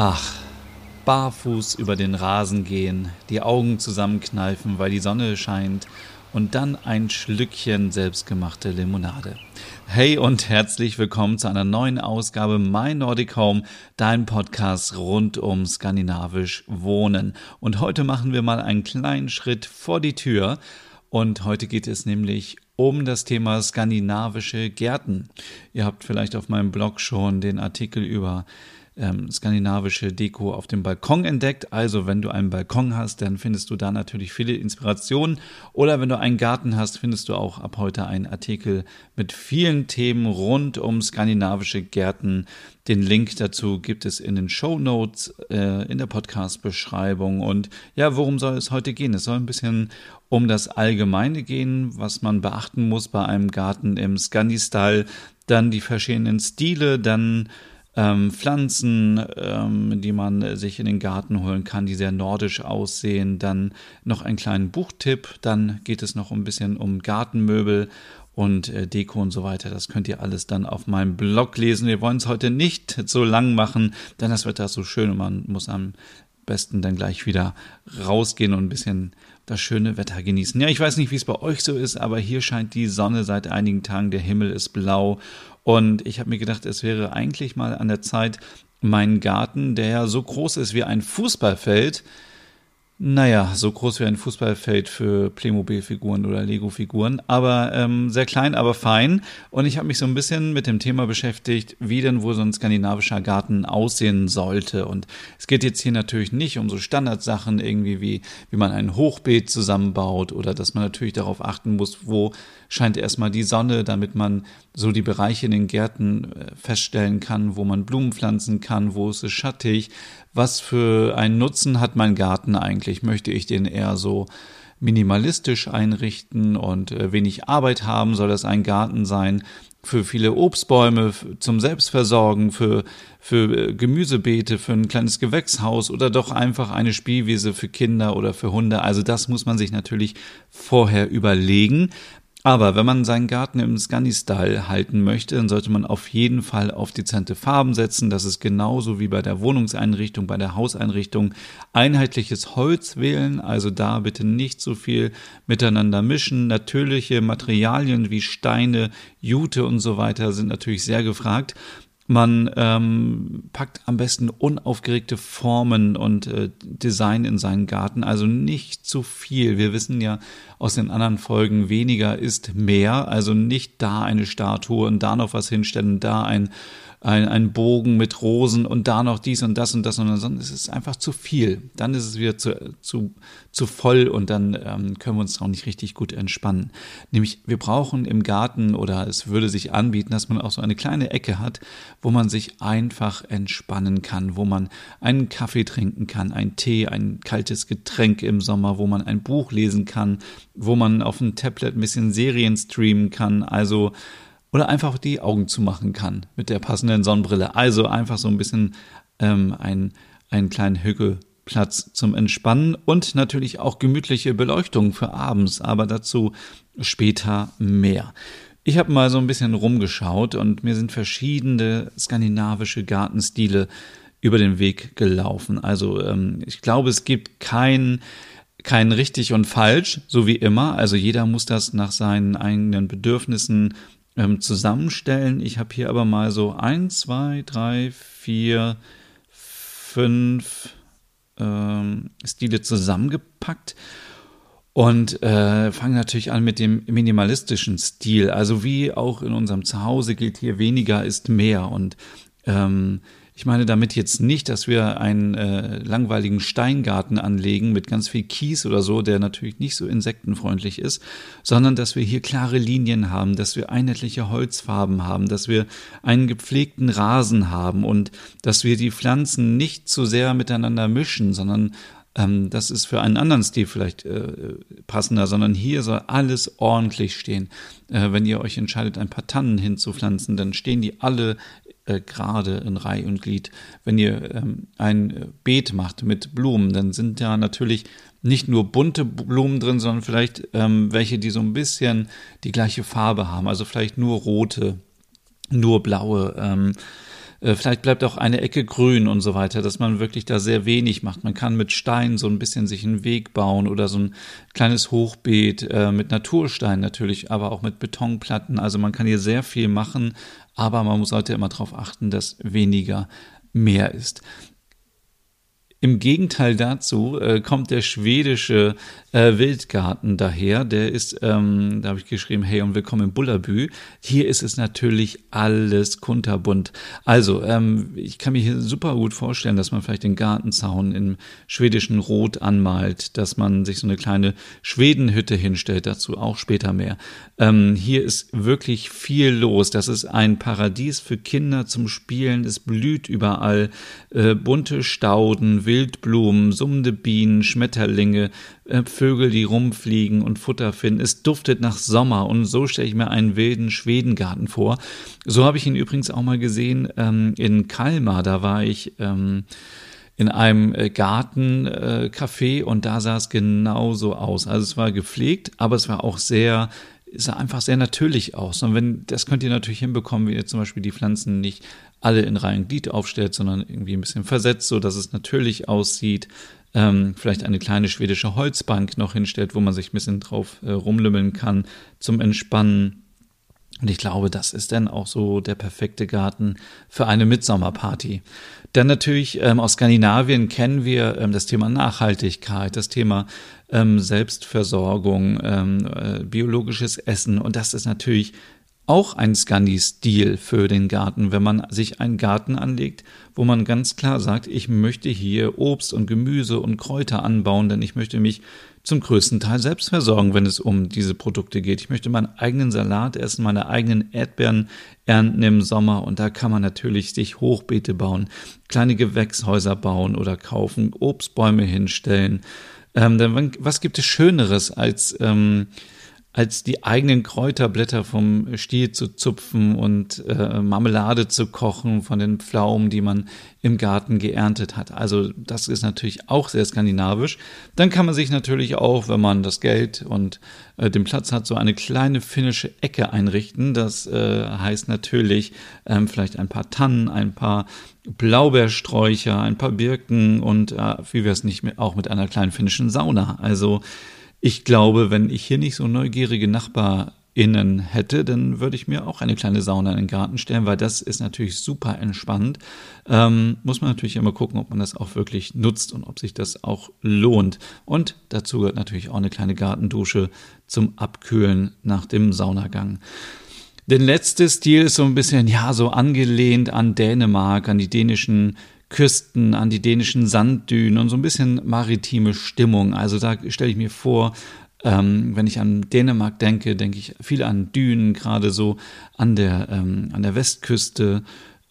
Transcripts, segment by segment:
Ach, barfuß über den Rasen gehen, die Augen zusammenkneifen, weil die Sonne scheint und dann ein Schlückchen selbstgemachte Limonade. Hey und herzlich willkommen zu einer neuen Ausgabe My Nordic Home, dein Podcast rund um skandinavisch Wohnen. Und heute machen wir mal einen kleinen Schritt vor die Tür und heute geht es nämlich um das Thema skandinavische Gärten. Ihr habt vielleicht auf meinem Blog schon den Artikel über ähm, skandinavische Deko auf dem Balkon entdeckt. Also wenn du einen Balkon hast, dann findest du da natürlich viele Inspirationen. Oder wenn du einen Garten hast, findest du auch ab heute einen Artikel mit vielen Themen rund um skandinavische Gärten. Den Link dazu gibt es in den Show Notes, äh, in der Podcast-Beschreibung. Und ja, worum soll es heute gehen? Es soll ein bisschen um das Allgemeine gehen, was man beachten muss bei einem Garten im Scandi-Style, dann die verschiedenen Stile, dann ähm, Pflanzen, ähm, die man sich in den Garten holen kann, die sehr nordisch aussehen. Dann noch einen kleinen Buchtipp. Dann geht es noch ein bisschen um Gartenmöbel und äh, Deko und so weiter. Das könnt ihr alles dann auf meinem Blog lesen. Wir wollen es heute nicht so lang machen, denn das Wetter ist so schön und man muss am besten dann gleich wieder rausgehen und ein bisschen das schöne Wetter genießen. Ja, ich weiß nicht, wie es bei euch so ist, aber hier scheint die Sonne seit einigen Tagen, der Himmel ist blau und ich habe mir gedacht, es wäre eigentlich mal an der Zeit, meinen Garten, der ja so groß ist wie ein Fußballfeld, naja, so groß wie ein Fußballfeld für Playmobil-Figuren oder Lego-Figuren, aber ähm, sehr klein, aber fein. Und ich habe mich so ein bisschen mit dem Thema beschäftigt, wie denn wohl so ein skandinavischer Garten aussehen sollte. Und es geht jetzt hier natürlich nicht um so Standardsachen irgendwie wie, wie man ein Hochbeet zusammenbaut oder dass man natürlich darauf achten muss, wo scheint erstmal die Sonne, damit man so die Bereiche in den Gärten äh, feststellen kann, wo man Blumen pflanzen kann, wo ist es schattig, was für einen Nutzen hat mein Garten eigentlich? Möchte ich den eher so minimalistisch einrichten und äh, wenig Arbeit haben? Soll das ein Garten sein für viele Obstbäume zum Selbstversorgen, für, für äh, Gemüsebeete, für ein kleines Gewächshaus oder doch einfach eine Spielwiese für Kinder oder für Hunde? Also das muss man sich natürlich vorher überlegen. Aber wenn man seinen Garten im Scandi-Style halten möchte, dann sollte man auf jeden Fall auf dezente Farben setzen. Das ist genauso wie bei der Wohnungseinrichtung, bei der Hauseinrichtung. Einheitliches Holz wählen, also da bitte nicht so viel miteinander mischen. Natürliche Materialien wie Steine, Jute und so weiter sind natürlich sehr gefragt. Man ähm, packt am besten unaufgeregte Formen und äh, Design in seinen Garten, also nicht zu viel. Wir wissen ja aus den anderen Folgen, weniger ist mehr, also nicht da eine Statue und da noch was hinstellen, da ein ein, ein Bogen mit Rosen und da noch dies und das und das und das. Es ist einfach zu viel. Dann ist es wieder zu, zu, zu voll und dann ähm, können wir uns auch nicht richtig gut entspannen. Nämlich, wir brauchen im Garten oder es würde sich anbieten, dass man auch so eine kleine Ecke hat, wo man sich einfach entspannen kann, wo man einen Kaffee trinken kann, einen Tee, ein kaltes Getränk im Sommer, wo man ein Buch lesen kann, wo man auf dem Tablet ein bisschen Serien streamen kann. Also oder einfach die Augen zumachen kann mit der passenden Sonnenbrille. Also einfach so ein bisschen ähm, ein, einen kleinen Hügelplatz zum Entspannen und natürlich auch gemütliche Beleuchtung für abends, aber dazu später mehr. Ich habe mal so ein bisschen rumgeschaut und mir sind verschiedene skandinavische Gartenstile über den Weg gelaufen. Also ähm, ich glaube, es gibt kein kein richtig und falsch, so wie immer. Also jeder muss das nach seinen eigenen Bedürfnissen ähm, zusammenstellen. Ich habe hier aber mal so ein, zwei, drei, vier, fünf ähm, Stile zusammengepackt und äh, fange natürlich an mit dem minimalistischen Stil. Also wie auch in unserem Zuhause gilt hier, weniger ist mehr. Und ähm, Ich meine damit jetzt nicht, dass wir einen äh, langweiligen Steingarten anlegen mit ganz viel Kies oder so, der natürlich nicht so insektenfreundlich ist, sondern dass wir hier klare Linien haben, dass wir einheitliche Holzfarben haben, dass wir einen gepflegten Rasen haben und dass wir die Pflanzen nicht zu sehr miteinander mischen, sondern ähm, das ist für einen anderen Stil vielleicht äh, passender, sondern hier soll alles ordentlich stehen. Äh, wenn ihr euch entscheidet, ein paar Tannen hinzupflanzen, dann stehen die alle äh, gerade in Reih und Glied. Wenn ihr ähm, ein Beet macht mit Blumen, dann sind da natürlich nicht nur bunte Blumen drin, sondern vielleicht ähm, welche, die so ein bisschen die gleiche Farbe haben. Also vielleicht nur rote, nur blaue. Ähm, äh, vielleicht bleibt auch eine Ecke grün und so weiter, dass man wirklich da sehr wenig macht. Man kann mit Stein so ein bisschen sich einen Weg bauen oder so ein kleines Hochbeet äh, mit Naturstein natürlich, aber auch mit Betonplatten. Also man kann hier sehr viel machen, aber man sollte immer darauf achten, dass weniger mehr ist. Im Gegenteil dazu äh, kommt der schwedische äh, Wildgarten daher. Der ist, ähm, da habe ich geschrieben, hey und willkommen in Bullerbü. Hier ist es natürlich alles kunterbunt. Also, ähm, ich kann mir hier super gut vorstellen, dass man vielleicht den Gartenzaun im schwedischen Rot anmalt, dass man sich so eine kleine Schwedenhütte hinstellt, dazu auch später mehr. Ähm, hier ist wirklich viel los. Das ist ein Paradies für Kinder zum Spielen. Es blüht überall äh, bunte Stauden, Wildblumen, summende Bienen, Schmetterlinge, äh, Vögel, die rumfliegen und Futter finden. Es duftet nach Sommer und so stelle ich mir einen wilden Schwedengarten vor. So habe ich ihn übrigens auch mal gesehen ähm, in Kalmar. Da war ich ähm, in einem äh, Gartencafé äh, und da sah es genauso aus. Also es war gepflegt, aber es war auch sehr sah einfach sehr natürlich aus. Und wenn, das könnt ihr natürlich hinbekommen, wie ihr zum Beispiel die Pflanzen nicht alle in Reihen Glied aufstellt, sondern irgendwie ein bisschen versetzt, so dass es natürlich aussieht. Ähm, vielleicht eine kleine schwedische Holzbank noch hinstellt, wo man sich ein bisschen drauf äh, rumlümmeln kann zum Entspannen. Und ich glaube, das ist dann auch so der perfekte Garten für eine Mitsommerparty. Dann natürlich ähm, aus Skandinavien kennen wir ähm, das Thema Nachhaltigkeit, das Thema ähm, Selbstversorgung, ähm, äh, biologisches Essen. Und das ist natürlich auch ein Scandi-Stil für den Garten, wenn man sich einen Garten anlegt, wo man ganz klar sagt, ich möchte hier Obst und Gemüse und Kräuter anbauen, denn ich möchte mich zum größten Teil selbst versorgen, wenn es um diese Produkte geht. Ich möchte meinen eigenen Salat essen, meine eigenen Erdbeeren ernten im Sommer und da kann man natürlich sich Hochbeete bauen, kleine Gewächshäuser bauen oder kaufen, Obstbäume hinstellen. Ähm, denn was gibt es Schöneres als ähm, als die eigenen Kräuterblätter vom Stiel zu zupfen und äh, Marmelade zu kochen von den Pflaumen, die man im Garten geerntet hat. Also das ist natürlich auch sehr skandinavisch. Dann kann man sich natürlich auch, wenn man das Geld und äh, den Platz hat, so eine kleine finnische Ecke einrichten. Das äh, heißt natürlich ähm, vielleicht ein paar Tannen, ein paar Blaubeersträucher, ein paar Birken und äh, wie wir es nicht mehr auch mit einer kleinen finnischen Sauna. Also ich glaube, wenn ich hier nicht so neugierige NachbarInnen hätte, dann würde ich mir auch eine kleine Sauna in den Garten stellen, weil das ist natürlich super entspannt. Ähm, muss man natürlich immer gucken, ob man das auch wirklich nutzt und ob sich das auch lohnt. Und dazu gehört natürlich auch eine kleine Gartendusche zum Abkühlen nach dem Saunagang. Der letzte Stil ist so ein bisschen, ja, so angelehnt an Dänemark, an die dänischen Küsten, an die dänischen Sanddünen und so ein bisschen maritime Stimmung. Also da stelle ich mir vor, ähm, wenn ich an Dänemark denke, denke ich viel an Dünen, gerade so an der, ähm, an der Westküste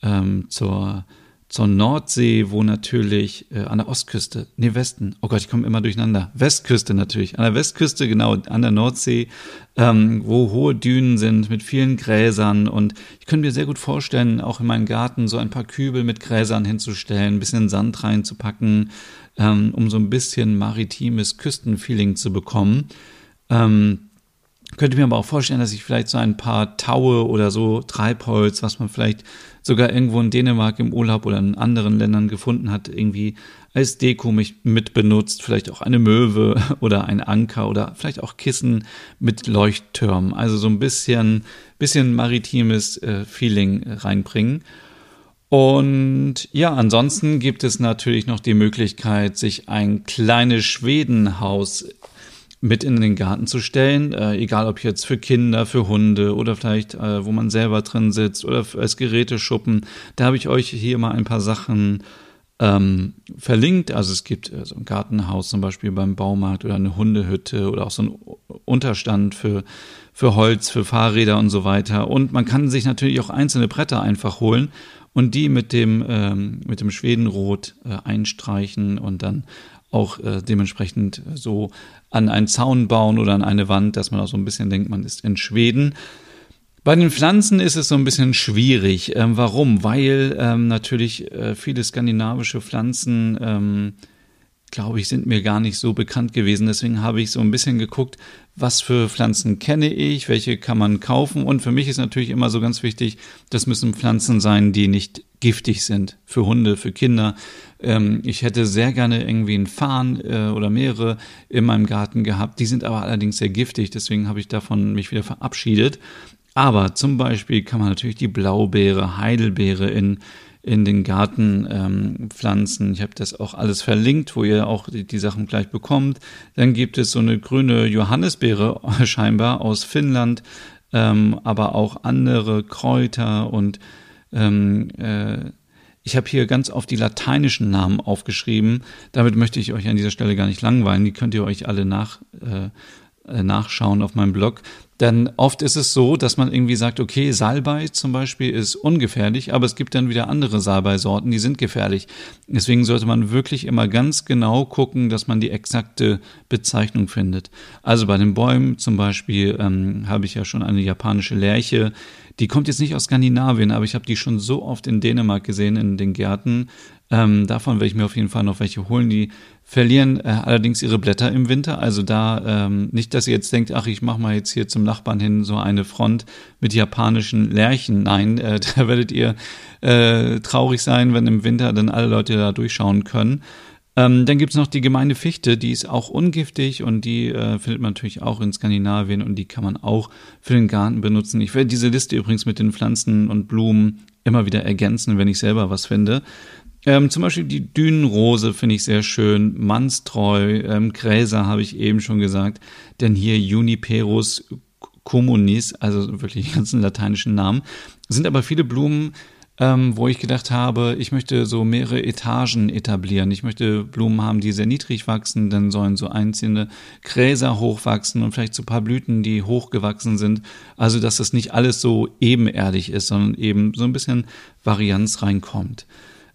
ähm, zur zur Nordsee, wo natürlich äh, an der Ostküste, nee, Westen, oh Gott, ich komme immer durcheinander, Westküste natürlich, an der Westküste, genau, an der Nordsee, ähm, wo hohe Dünen sind mit vielen Gräsern und ich könnte mir sehr gut vorstellen, auch in meinen Garten so ein paar Kübel mit Gräsern hinzustellen, ein bisschen Sand reinzupacken, ähm, um so ein bisschen maritimes Küstenfeeling zu bekommen. Ähm, könnte mir aber auch vorstellen, dass ich vielleicht so ein paar Taue oder so Treibholz, was man vielleicht sogar irgendwo in Dänemark im Urlaub oder in anderen Ländern gefunden hat, irgendwie als Deko mit benutzt, vielleicht auch eine Möwe oder ein Anker oder vielleicht auch Kissen mit Leuchttürmen. Also so ein bisschen, bisschen maritimes äh, Feeling reinbringen. Und ja, ansonsten gibt es natürlich noch die Möglichkeit, sich ein kleines Schwedenhaus mit in den Garten zu stellen, äh, egal ob jetzt für Kinder, für Hunde oder vielleicht, äh, wo man selber drin sitzt oder als Geräteschuppen. Da habe ich euch hier mal ein paar Sachen ähm, verlinkt. Also es gibt äh, so ein Gartenhaus zum Beispiel beim Baumarkt oder eine Hundehütte oder auch so ein Unterstand für, für Holz, für Fahrräder und so weiter. Und man kann sich natürlich auch einzelne Bretter einfach holen und die mit dem, ähm, mit dem Schwedenrot äh, einstreichen und dann auch äh, dementsprechend so an einen Zaun bauen oder an eine Wand, dass man auch so ein bisschen denkt, man ist in Schweden. Bei den Pflanzen ist es so ein bisschen schwierig. Ähm, warum? Weil ähm, natürlich äh, viele skandinavische Pflanzen, ähm, glaube ich, sind mir gar nicht so bekannt gewesen. Deswegen habe ich so ein bisschen geguckt, was für Pflanzen kenne ich, welche kann man kaufen. Und für mich ist natürlich immer so ganz wichtig, das müssen Pflanzen sein, die nicht giftig sind für Hunde, für Kinder. Ähm, ich hätte sehr gerne irgendwie einen Farn äh, oder mehrere in meinem Garten gehabt. Die sind aber allerdings sehr giftig, deswegen habe ich davon mich wieder verabschiedet. Aber zum Beispiel kann man natürlich die Blaubeere, Heidelbeere in, in den Garten ähm, pflanzen. Ich habe das auch alles verlinkt, wo ihr auch die, die, Sachen gleich bekommt. Dann gibt es so eine grüne Johannisbeere scheinbar aus Finnland, ähm, aber auch andere Kräuter und ähm, äh, ich habe hier ganz oft die lateinischen Namen aufgeschrieben. Damit möchte ich euch an dieser Stelle gar nicht langweilen. Die könnt ihr euch alle nach, äh, äh nachschauen auf meinem Blog. Denn oft ist es so, dass man irgendwie sagt, okay, Salbei zum Beispiel ist ungefährlich, aber es gibt dann wieder andere Salbei-Sorten, die sind gefährlich. Deswegen sollte man wirklich immer ganz genau gucken, dass man die exakte Bezeichnung findet. Also bei den Bäumen zum Beispiel ähm, habe ich ja schon eine japanische Lerche. Die kommt jetzt nicht aus Skandinavien, aber ich habe die schon so oft in Dänemark gesehen, in den Gärten. Ähm, davon werde ich mir auf jeden Fall noch welche holen. Die verlieren äh, allerdings ihre Blätter im Winter. Also da ähm, nicht, dass ihr jetzt denkt, ach, ich mache mal jetzt hier zum Nachbarn hin so eine Front mit japanischen Lärchen. Nein, äh, da werdet ihr äh, traurig sein, wenn im Winter dann alle Leute da durchschauen können. Ähm, dann gibt's noch die gemeine Fichte, die ist auch ungiftig und die äh, findet man natürlich auch in Skandinavien und die kann man auch für den Garten benutzen. Ich werde diese Liste übrigens mit den Pflanzen und Blumen immer wieder ergänzen, wenn ich selber was finde. Ähm, zum Beispiel die Dünenrose finde ich sehr schön, Mannstreu, ähm, Gräser habe ich eben schon gesagt, denn hier Juniperus communis, also wirklich die ganzen lateinischen Namen, sind aber viele Blumen, ähm, wo ich gedacht habe, ich möchte so mehrere Etagen etablieren. Ich möchte Blumen haben, die sehr niedrig wachsen, dann sollen so einzelne Gräser hochwachsen und vielleicht so ein paar Blüten, die hochgewachsen sind. Also, dass das nicht alles so ebenerdig ist, sondern eben so ein bisschen Varianz reinkommt.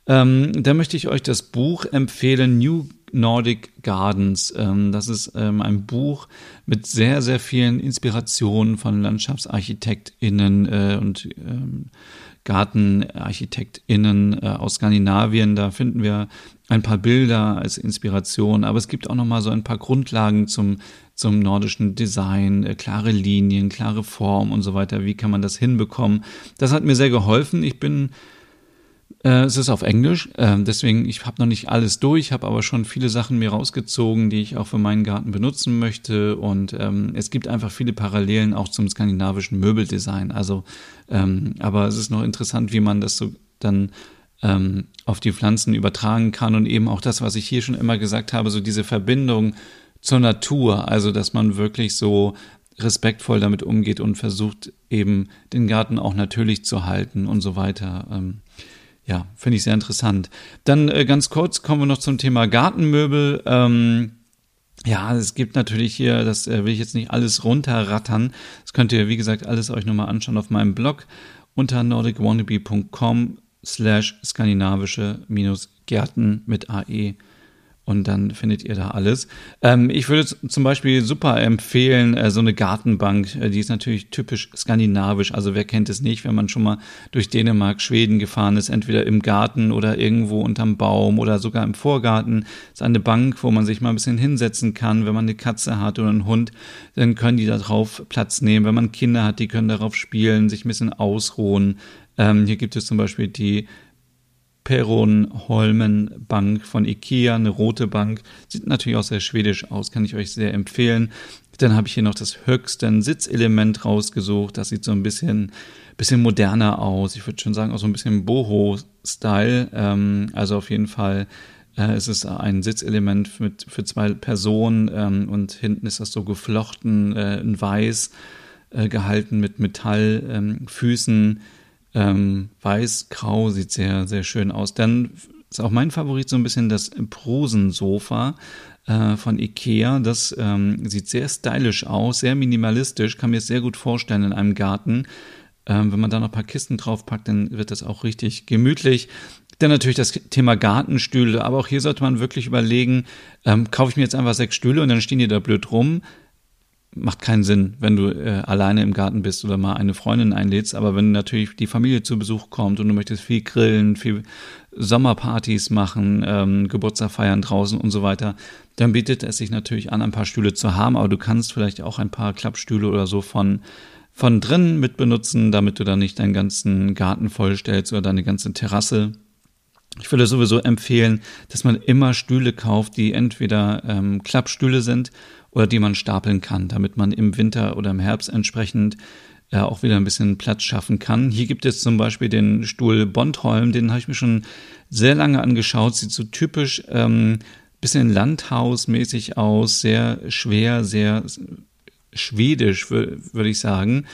Ähm, da möchte ich euch das Buch empfehlen, New Nordic Gardens. Ähm, das ist ähm, ein Buch mit sehr, sehr vielen Inspirationen von LandschaftsarchitektInnen äh, und ähm, GartenarchitektInnen äh, aus Skandinavien. Da finden wir ein paar Bilder als Inspiration, aber es gibt auch noch mal so ein paar Grundlagen zum zum nordischen Design, äh, klare Linien, klare Form und so weiter. Wie kann man das hinbekommen? Das hat mir sehr geholfen. Ich bin äh, es ist auf Englisch, äh, deswegen, ich habe noch nicht alles durch, habe aber schon viele Sachen mir rausgezogen, die ich auch für meinen Garten benutzen möchte. Und ähm, es gibt einfach viele Parallelen auch zum skandinavischen Möbeldesign. Also, ähm, aber es ist noch interessant, wie man das so dann ähm, auf die Pflanzen übertragen kann und eben auch das, was ich hier schon immer gesagt habe, so diese Verbindung zur Natur, also dass man wirklich so respektvoll damit umgeht und versucht eben den Garten auch natürlich zu halten und so weiter. Ähm, ja, finde ich sehr interessant. Dann äh, ganz kurz kommen wir noch zum Thema Gartenmöbel. Ähm, ja, es gibt natürlich hier, das äh, will ich jetzt nicht alles runterrattern. Das könnt ihr, wie gesagt, alles euch nochmal anschauen auf meinem Blog unter nordicwannabe.com slash skandinavische minus Gärten mit AE und dann findet ihr da alles. Ähm, ich würde zum Beispiel super empfehlen, äh, so eine Gartenbank, äh, die ist natürlich typisch skandinavisch. Also wer kennt es nicht, wenn man schon mal durch Dänemark, Schweden gefahren ist, entweder im Garten oder irgendwo unterm Baum oder sogar im Vorgarten. Ist eine Bank, wo man sich mal ein bisschen hinsetzen kann. Wenn man eine Katze hat oder einen Hund, dann können die da drauf Platz nehmen. Wenn man Kinder hat, die können darauf spielen, sich ein bisschen ausruhen. Ähm, hier gibt es zum Beispiel die Perron-Holmen Bank von Ikea, eine rote Bank. Sieht natürlich auch sehr schwedisch aus, kann ich euch sehr empfehlen. Dann habe ich hier noch das höchste Sitzelement rausgesucht. Das sieht so ein bisschen, bisschen moderner aus. Ich würde schon sagen, auch so ein bisschen Boho-Style. Ähm, also auf jeden Fall Äh, es ein Sitzelement für, für zwei Personen ähm, und hinten ist das so geflochten äh, in Weiß äh, gehalten mit Metallfüßen. Ähm, weiß, grau, sieht sehr, sehr schön aus. Dann ist auch mein Favorit so ein bisschen das Prosensofa äh, von Ikea. Das ähm, sieht sehr stylisch aus, sehr minimalistisch, kann mir sehr gut vorstellen in einem Garten. Ähm, wenn man da noch ein paar Kisten draufpackt, dann wird das auch richtig gemütlich. Dann natürlich das Thema Gartenstühle, aber auch hier sollte man wirklich überlegen, ähm, kaufe ich mir jetzt einfach sechs Stühle und dann stehen die da blöd rum macht keinen Sinn, wenn du äh, alleine im Garten bist oder mal eine Freundin einlädst. Aber wenn natürlich die Familie zu Besuch kommt und du möchtest viel grillen, viel Sommerpartys machen, ähm, Geburtstag feiern draußen und so weiter, dann bietet es sich natürlich an, ein paar Stühle zu haben. Aber du kannst vielleicht auch ein paar Klappstühle oder so von von drinnen mit benutzen, damit du dann nicht deinen ganzen Garten vollstellst oder deine ganze Terrasse. Ich würde sowieso empfehlen, dass man immer Stühle kauft, die entweder ähm, Klappstühle sind oder die man stapeln kann, damit man im Winter oder im Herbst entsprechend äh, auch wieder ein bisschen Platz schaffen kann. Hier gibt es zum Beispiel den Stuhl Bondholm, den habe ich mir schon sehr lange angeschaut, sieht so typisch ähm, bisschen landhausmäßig aus, sehr schwer, sehr schwedisch, würde ich sagen.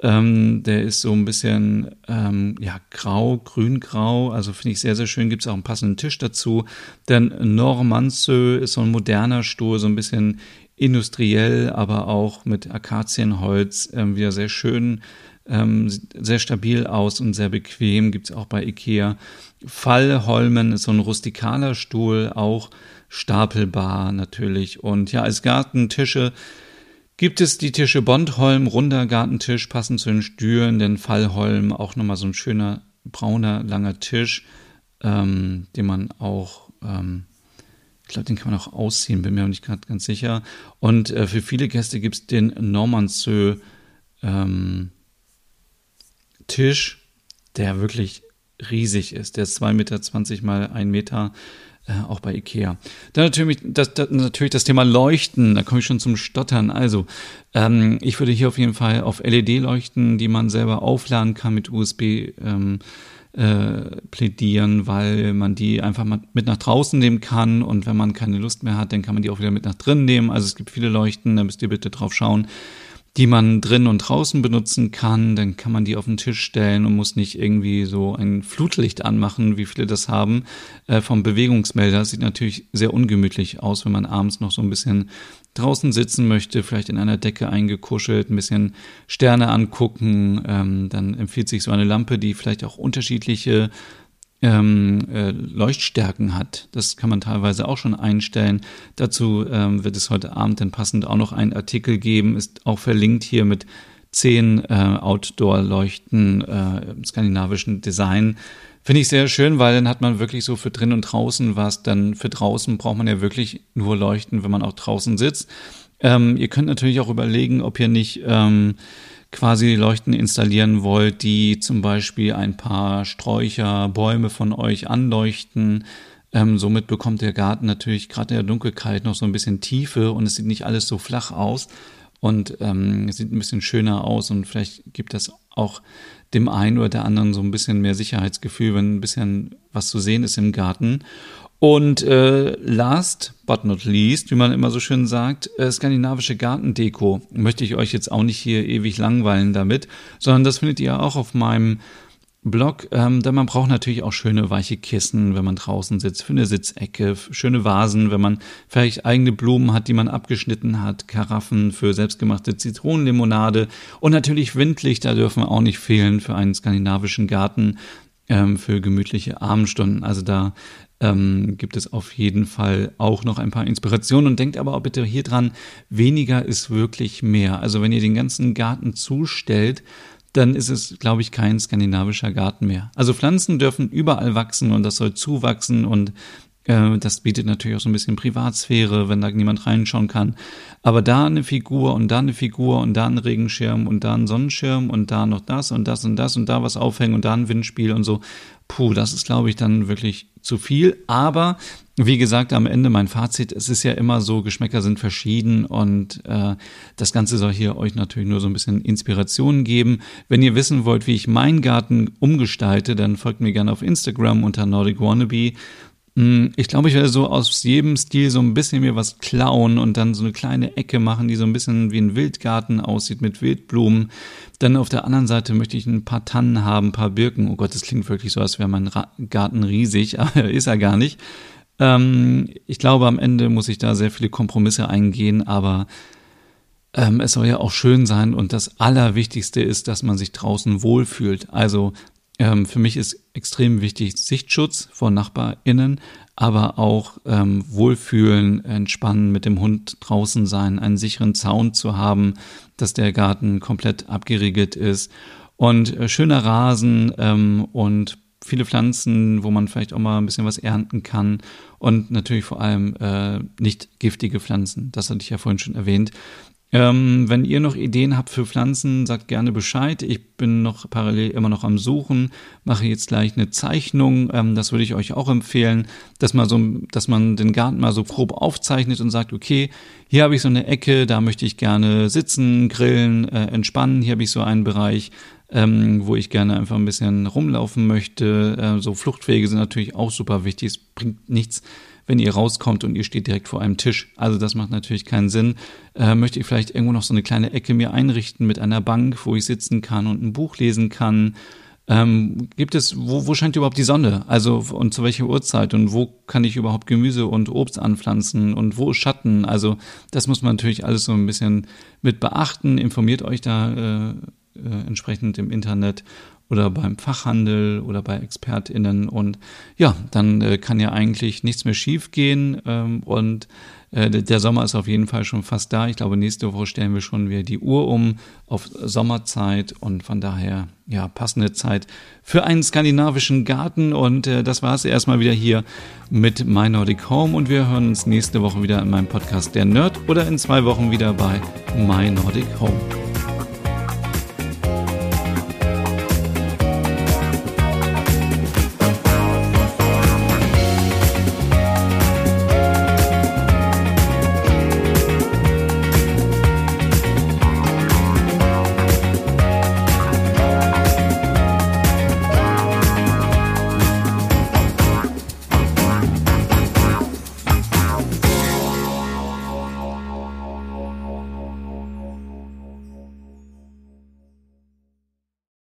Ähm, der ist so ein bisschen ähm, ja, grau, grün-grau, also finde ich sehr, sehr schön. Gibt es auch einen passenden Tisch dazu. Dann Normansö ist so ein moderner Stuhl, so ein bisschen industriell, aber auch mit Akazienholz ähm, wieder sehr schön, ähm, sehr stabil aus und sehr bequem. Gibt es auch bei Ikea. Fallholmen ist so ein rustikaler Stuhl, auch stapelbar natürlich. Und ja, als Gartentische gibt es die Tische Bondholm, runder Gartentisch, passend zu den Stühlen, den Fallholm, auch nochmal so ein schöner brauner, langer Tisch, ähm, den man auch ähm, ich glaube, den kann man auch ausziehen, bin mir auch nicht gerade ganz sicher. Und äh, für viele Gäste gibt es den Normandsö ähm, Tisch, der wirklich riesig ist. Der ist 2,20 Meter mal 1 Meter, äh, auch bei Ikea. Dann natürlich das, das, natürlich das Thema Leuchten, da komme ich schon zum Stottern. Also, ähm, ich würde hier auf jeden Fall auf LED-Leuchten, die man selber aufladen kann mit USB. Ähm, äh, plädieren, weil man die einfach mal mit nach draußen nehmen kann und wenn man keine Lust mehr hat, dann kann man die auch wieder mit nach drin nehmen. Also es gibt viele Leuchten, da müsst ihr bitte drauf schauen, die man drin und draußen benutzen kann. Dann kann man die auf den Tisch stellen und muss nicht irgendwie so ein Flutlicht anmachen, wie viele das haben. Äh, vom Bewegungsmelder sieht natürlich sehr ungemütlich aus, wenn man abends noch so ein bisschen draußen sitzen möchte, vielleicht in einer Decke eingekuschelt, ein bisschen Sterne angucken, ähm, dann empfiehlt sich so eine Lampe, die vielleicht auch unterschiedliche ähm, äh, Leuchtstärken hat. Das kann man teilweise auch schon einstellen. Dazu ähm, wird es heute Abend dann passend auch noch einen Artikel geben, ist auch verlinkt hier mit zehn äh, Outdoor-Leuchten äh, im skandinavischen Design. Finde ich sehr schön, weil dann hat man wirklich so für drin und draußen was. Dann für draußen braucht man ja wirklich nur leuchten, wenn man auch draußen sitzt. Ähm, ihr könnt natürlich auch überlegen, ob ihr nicht ähm, quasi Leuchten installieren wollt, die zum Beispiel ein paar Sträucher, Bäume von euch anleuchten. Ähm, somit bekommt der Garten natürlich gerade in der Dunkelheit noch so ein bisschen Tiefe und es sieht nicht alles so flach aus und ähm, sieht ein bisschen schöner aus und vielleicht gibt das auch dem einen oder der anderen so ein bisschen mehr Sicherheitsgefühl, wenn ein bisschen was zu sehen ist im Garten. Und äh, last but not least, wie man immer so schön sagt, äh, skandinavische Gartendeko. Möchte ich euch jetzt auch nicht hier ewig langweilen damit, sondern das findet ihr auch auf meinem Blog, ähm, denn man braucht natürlich auch schöne weiche Kissen, wenn man draußen sitzt, für eine Sitzecke, schöne Vasen, wenn man vielleicht eigene Blumen hat, die man abgeschnitten hat, Karaffen für selbstgemachte Zitronenlimonade und natürlich Windlichter dürfen auch nicht fehlen für einen skandinavischen Garten, ähm, für gemütliche Abendstunden. Also da ähm, gibt es auf jeden Fall auch noch ein paar Inspirationen und denkt aber auch bitte hier dran, weniger ist wirklich mehr. Also wenn ihr den ganzen Garten zustellt, dann ist es, glaube ich, kein skandinavischer Garten mehr. Also Pflanzen dürfen überall wachsen und das soll zuwachsen und das bietet natürlich auch so ein bisschen Privatsphäre, wenn da niemand reinschauen kann. Aber da eine Figur und da eine Figur und da ein Regenschirm und da ein Sonnenschirm und da noch das und das und das und da was aufhängen und da ein Windspiel und so. Puh, das ist, glaube ich, dann wirklich zu viel. Aber wie gesagt, am Ende mein Fazit, es ist ja immer so, Geschmäcker sind verschieden und äh, das Ganze soll hier euch natürlich nur so ein bisschen Inspiration geben. Wenn ihr wissen wollt, wie ich meinen Garten umgestalte, dann folgt mir gerne auf Instagram unter Nordic Wannabe. Hm, ich glaube, ich werde so aus jedem Stil so ein bisschen mir was klauen und dann so eine kleine Ecke machen, die so ein bisschen wie ein Wildgarten aussieht mit Wildblumen. Dann auf der anderen Seite möchte ich ein paar Tannen haben, ein paar Birken. Oh Gott, das klingt wirklich so, als wäre mein Garten riesig, aber ist er gar nicht. Ähm, ich glaube, am Ende muss ich da sehr viele Kompromisse eingehen, aber ähm, es soll ja auch schön sein und das Allerwichtigste ist, dass man sich draußen wohlfühlt. Also ähm, für mich ist extrem wichtig Sichtschutz vor NachbarInnen, aber auch ähm, Wohlfühlen, Entspannen mit dem Hund draußen sein, einen sicheren Zaun zu haben, dass der Garten komplett abgeriegelt ist und äh, schöner Rasen ähm, und viele Pflanzen, wo man vielleicht auch mal ein bisschen was ernten kann und natürlich vor allem äh, nicht giftige Pflanzen. Das hatte ich ja vorhin schon erwähnt. Ähm, wenn ihr noch Ideen habt für Pflanzen, sagt gerne Bescheid. Ich bin noch parallel immer noch am Suchen, mache jetzt gleich eine Zeichnung. Ähm, das würde ich euch auch empfehlen, dass man so, dass man den Garten mal so grob aufzeichnet und sagt, okay, hier habe ich so eine Ecke, da möchte ich gerne sitzen, grillen, äh, entspannen. Hier habe ich so einen Bereich, ähm, wo ich gerne einfach ein bisschen rumlaufen möchte. Äh, so Fluchtwege sind natürlich auch super wichtig. Es bringt nichts, wenn ihr rauskommt und ihr steht direkt vor einem Tisch. Also das macht natürlich keinen Sinn. Äh, möchte ich vielleicht irgendwo noch so eine kleine Ecke mir einrichten mit einer Bank, wo ich sitzen kann und ein Buch lesen kann. Ähm, gibt es, wo, wo scheint überhaupt die Sonne? Also und zu welcher Uhrzeit und wo kann ich überhaupt Gemüse und Obst anpflanzen und wo ist Schatten? Also das muss man natürlich alles so ein bisschen mit beachten. Informiert euch da äh, äh, entsprechend im Internet oder beim Fachhandel oder bei ExpertInnen und ja, dann äh, kann ja eigentlich nichts mehr schiefgehen ähm, und äh, der Sommer ist auf jeden Fall schon fast da. Ich glaube, nächste Woche stellen wir schon wieder die Uhr um auf Sommerzeit und von daher, ja, passende Zeit für einen skandinavischen Garten und äh, das war es erstmal wieder hier mit My Nordic Home und wir hören uns nächste Woche wieder in meinem Podcast Der Nerd oder in zwei Wochen wieder bei My Nordic Home.